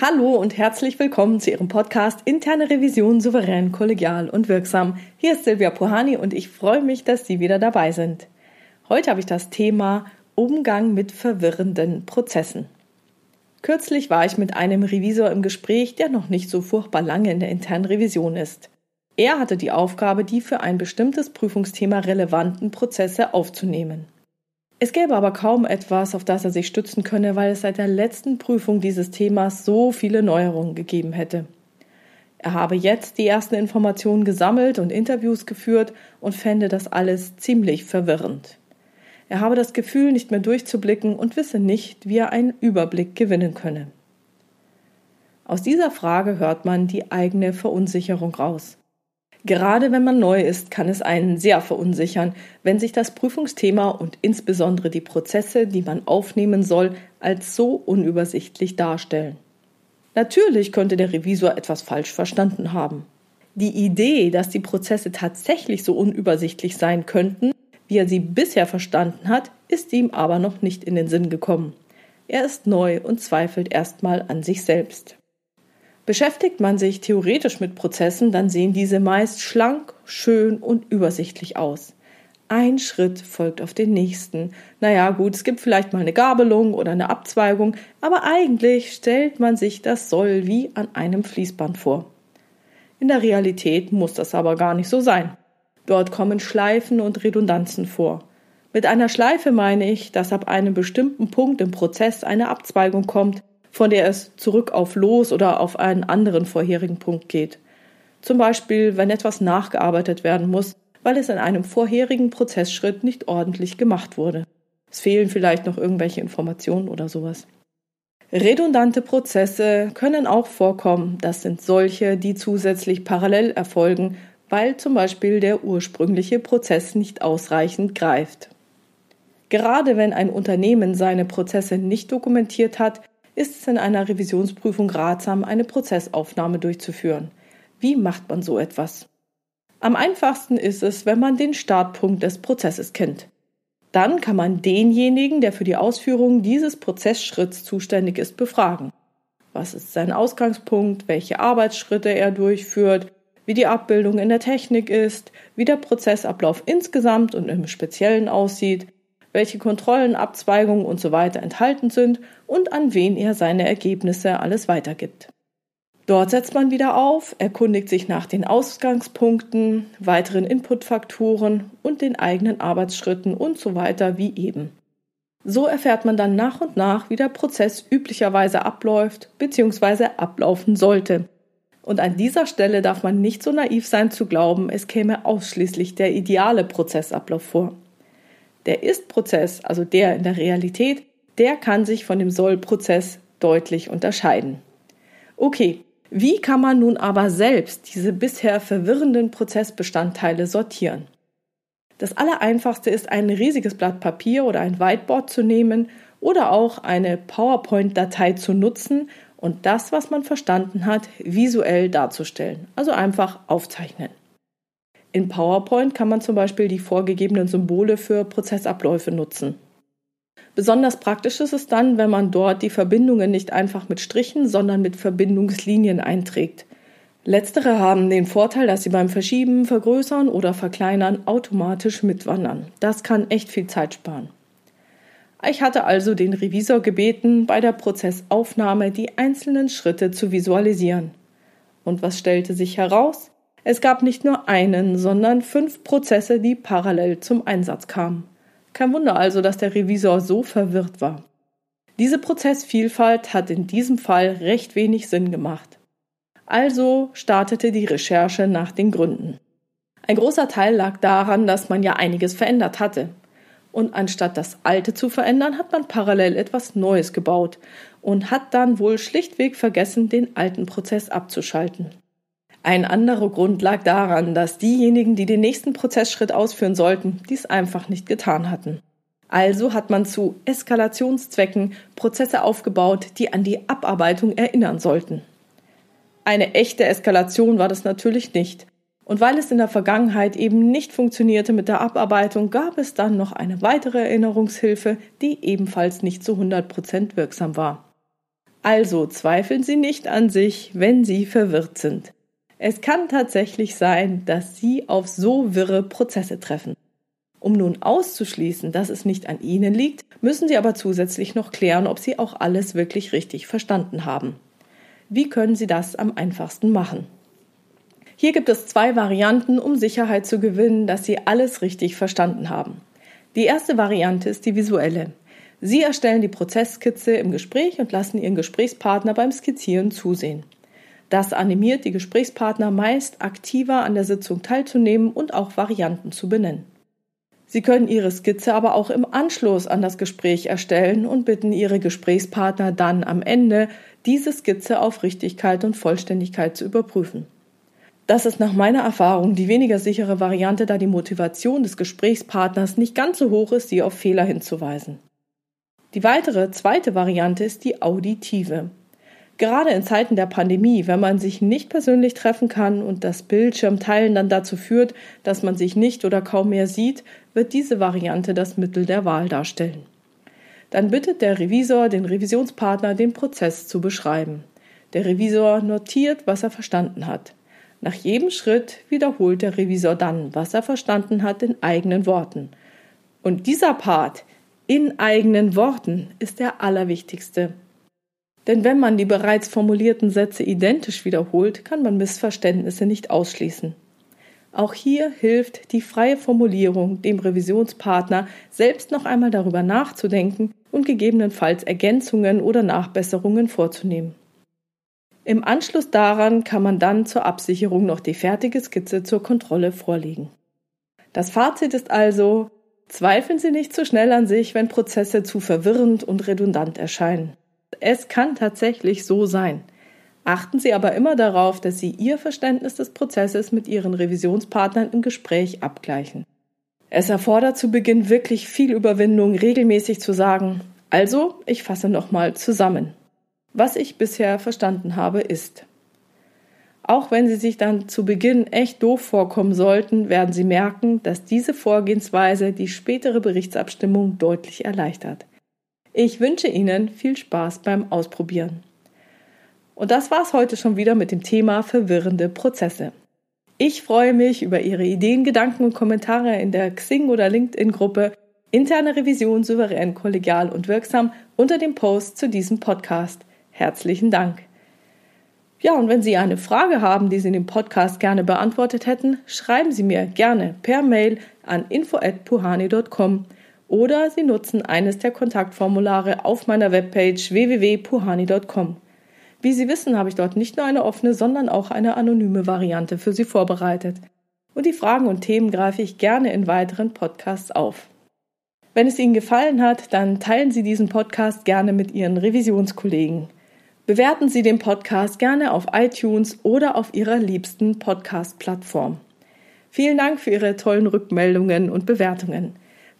Hallo und herzlich willkommen zu Ihrem Podcast Interne Revision souverän, kollegial und wirksam. Hier ist Silvia Puhani und ich freue mich, dass Sie wieder dabei sind. Heute habe ich das Thema Umgang mit verwirrenden Prozessen. Kürzlich war ich mit einem Revisor im Gespräch, der noch nicht so furchtbar lange in der internen Revision ist. Er hatte die Aufgabe, die für ein bestimmtes Prüfungsthema relevanten Prozesse aufzunehmen. Es gäbe aber kaum etwas, auf das er sich stützen könne, weil es seit der letzten Prüfung dieses Themas so viele Neuerungen gegeben hätte. Er habe jetzt die ersten Informationen gesammelt und Interviews geführt und fände das alles ziemlich verwirrend. Er habe das Gefühl, nicht mehr durchzublicken und wisse nicht, wie er einen Überblick gewinnen könne. Aus dieser Frage hört man die eigene Verunsicherung raus. Gerade wenn man neu ist, kann es einen sehr verunsichern, wenn sich das Prüfungsthema und insbesondere die Prozesse, die man aufnehmen soll, als so unübersichtlich darstellen. Natürlich könnte der Revisor etwas falsch verstanden haben. Die Idee, dass die Prozesse tatsächlich so unübersichtlich sein könnten, wie er sie bisher verstanden hat, ist ihm aber noch nicht in den Sinn gekommen. Er ist neu und zweifelt erstmal an sich selbst. Beschäftigt man sich theoretisch mit Prozessen, dann sehen diese meist schlank, schön und übersichtlich aus. Ein Schritt folgt auf den nächsten. Naja, gut, es gibt vielleicht mal eine Gabelung oder eine Abzweigung, aber eigentlich stellt man sich das Soll wie an einem Fließband vor. In der Realität muss das aber gar nicht so sein. Dort kommen Schleifen und Redundanzen vor. Mit einer Schleife meine ich, dass ab einem bestimmten Punkt im Prozess eine Abzweigung kommt, von der es zurück auf Los oder auf einen anderen vorherigen Punkt geht. Zum Beispiel, wenn etwas nachgearbeitet werden muss, weil es in einem vorherigen Prozessschritt nicht ordentlich gemacht wurde. Es fehlen vielleicht noch irgendwelche Informationen oder sowas. Redundante Prozesse können auch vorkommen. Das sind solche, die zusätzlich parallel erfolgen, weil zum Beispiel der ursprüngliche Prozess nicht ausreichend greift. Gerade wenn ein Unternehmen seine Prozesse nicht dokumentiert hat, ist es in einer Revisionsprüfung ratsam, eine Prozessaufnahme durchzuführen. Wie macht man so etwas? Am einfachsten ist es, wenn man den Startpunkt des Prozesses kennt. Dann kann man denjenigen, der für die Ausführung dieses Prozessschritts zuständig ist, befragen. Was ist sein Ausgangspunkt, welche Arbeitsschritte er durchführt, wie die Abbildung in der Technik ist, wie der Prozessablauf insgesamt und im Speziellen aussieht, welche Kontrollen, Abzweigungen usw. So enthalten sind und an wen er seine Ergebnisse alles weitergibt. Dort setzt man wieder auf, erkundigt sich nach den Ausgangspunkten, weiteren Inputfaktoren und den eigenen Arbeitsschritten und so weiter wie eben. So erfährt man dann nach und nach, wie der Prozess üblicherweise abläuft bzw. ablaufen sollte. Und an dieser Stelle darf man nicht so naiv sein zu glauben, es käme ausschließlich der ideale Prozessablauf vor. Der Ist-Prozess, also der in der Realität, der kann sich von dem Soll-Prozess deutlich unterscheiden. Okay, wie kann man nun aber selbst diese bisher verwirrenden Prozessbestandteile sortieren? Das Allereinfachste ist, ein riesiges Blatt Papier oder ein Whiteboard zu nehmen oder auch eine PowerPoint-Datei zu nutzen und das, was man verstanden hat, visuell darzustellen. Also einfach aufzeichnen. In PowerPoint kann man zum Beispiel die vorgegebenen Symbole für Prozessabläufe nutzen. Besonders praktisch ist es dann, wenn man dort die Verbindungen nicht einfach mit Strichen, sondern mit Verbindungslinien einträgt. Letztere haben den Vorteil, dass sie beim Verschieben, Vergrößern oder Verkleinern automatisch mitwandern. Das kann echt viel Zeit sparen. Ich hatte also den Revisor gebeten, bei der Prozessaufnahme die einzelnen Schritte zu visualisieren. Und was stellte sich heraus? Es gab nicht nur einen, sondern fünf Prozesse, die parallel zum Einsatz kamen. Kein Wunder also, dass der Revisor so verwirrt war. Diese Prozessvielfalt hat in diesem Fall recht wenig Sinn gemacht. Also startete die Recherche nach den Gründen. Ein großer Teil lag daran, dass man ja einiges verändert hatte. Und anstatt das Alte zu verändern, hat man parallel etwas Neues gebaut und hat dann wohl schlichtweg vergessen, den alten Prozess abzuschalten. Ein anderer Grund lag daran, dass diejenigen, die den nächsten Prozessschritt ausführen sollten, dies einfach nicht getan hatten. Also hat man zu Eskalationszwecken Prozesse aufgebaut, die an die Abarbeitung erinnern sollten. Eine echte Eskalation war das natürlich nicht. Und weil es in der Vergangenheit eben nicht funktionierte mit der Abarbeitung, gab es dann noch eine weitere Erinnerungshilfe, die ebenfalls nicht zu 100 Prozent wirksam war. Also zweifeln Sie nicht an sich, wenn Sie verwirrt sind. Es kann tatsächlich sein, dass Sie auf so wirre Prozesse treffen. Um nun auszuschließen, dass es nicht an Ihnen liegt, müssen Sie aber zusätzlich noch klären, ob Sie auch alles wirklich richtig verstanden haben. Wie können Sie das am einfachsten machen? Hier gibt es zwei Varianten, um Sicherheit zu gewinnen, dass Sie alles richtig verstanden haben. Die erste Variante ist die visuelle. Sie erstellen die Prozesskizze im Gespräch und lassen Ihren Gesprächspartner beim Skizzieren zusehen. Das animiert die Gesprächspartner meist aktiver an der Sitzung teilzunehmen und auch Varianten zu benennen. Sie können Ihre Skizze aber auch im Anschluss an das Gespräch erstellen und bitten Ihre Gesprächspartner dann am Ende, diese Skizze auf Richtigkeit und Vollständigkeit zu überprüfen. Das ist nach meiner Erfahrung die weniger sichere Variante, da die Motivation des Gesprächspartners nicht ganz so hoch ist, sie auf Fehler hinzuweisen. Die weitere zweite Variante ist die auditive. Gerade in Zeiten der Pandemie, wenn man sich nicht persönlich treffen kann und das Bildschirmteilen dann dazu führt, dass man sich nicht oder kaum mehr sieht, wird diese Variante das Mittel der Wahl darstellen. Dann bittet der Revisor den Revisionspartner, den Prozess zu beschreiben. Der Revisor notiert, was er verstanden hat. Nach jedem Schritt wiederholt der Revisor dann, was er verstanden hat, in eigenen Worten. Und dieser Part in eigenen Worten ist der allerwichtigste. Denn wenn man die bereits formulierten Sätze identisch wiederholt, kann man Missverständnisse nicht ausschließen. Auch hier hilft die freie Formulierung dem Revisionspartner selbst noch einmal darüber nachzudenken und gegebenenfalls Ergänzungen oder Nachbesserungen vorzunehmen. Im Anschluss daran kann man dann zur Absicherung noch die fertige Skizze zur Kontrolle vorlegen. Das Fazit ist also, zweifeln Sie nicht zu schnell an sich, wenn Prozesse zu verwirrend und redundant erscheinen. Es kann tatsächlich so sein. Achten Sie aber immer darauf, dass Sie Ihr Verständnis des Prozesses mit Ihren Revisionspartnern im Gespräch abgleichen. Es erfordert zu Beginn wirklich viel Überwindung, regelmäßig zu sagen, also, ich fasse nochmal zusammen. Was ich bisher verstanden habe, ist. Auch wenn Sie sich dann zu Beginn echt doof vorkommen sollten, werden Sie merken, dass diese Vorgehensweise die spätere Berichtsabstimmung deutlich erleichtert. Ich wünsche Ihnen viel Spaß beim Ausprobieren. Und das war's heute schon wieder mit dem Thema verwirrende Prozesse. Ich freue mich über Ihre Ideen, Gedanken und Kommentare in der Xing oder LinkedIn Gruppe Interne Revision souverän, kollegial und wirksam unter dem Post zu diesem Podcast. Herzlichen Dank. Ja, und wenn Sie eine Frage haben, die Sie in dem Podcast gerne beantwortet hätten, schreiben Sie mir gerne per Mail an info@puhani.com oder Sie nutzen eines der Kontaktformulare auf meiner Webpage www.puhani.com. Wie Sie wissen, habe ich dort nicht nur eine offene, sondern auch eine anonyme Variante für Sie vorbereitet. Und die Fragen und Themen greife ich gerne in weiteren Podcasts auf. Wenn es Ihnen gefallen hat, dann teilen Sie diesen Podcast gerne mit Ihren Revisionskollegen. Bewerten Sie den Podcast gerne auf iTunes oder auf Ihrer liebsten Podcast-Plattform. Vielen Dank für Ihre tollen Rückmeldungen und Bewertungen.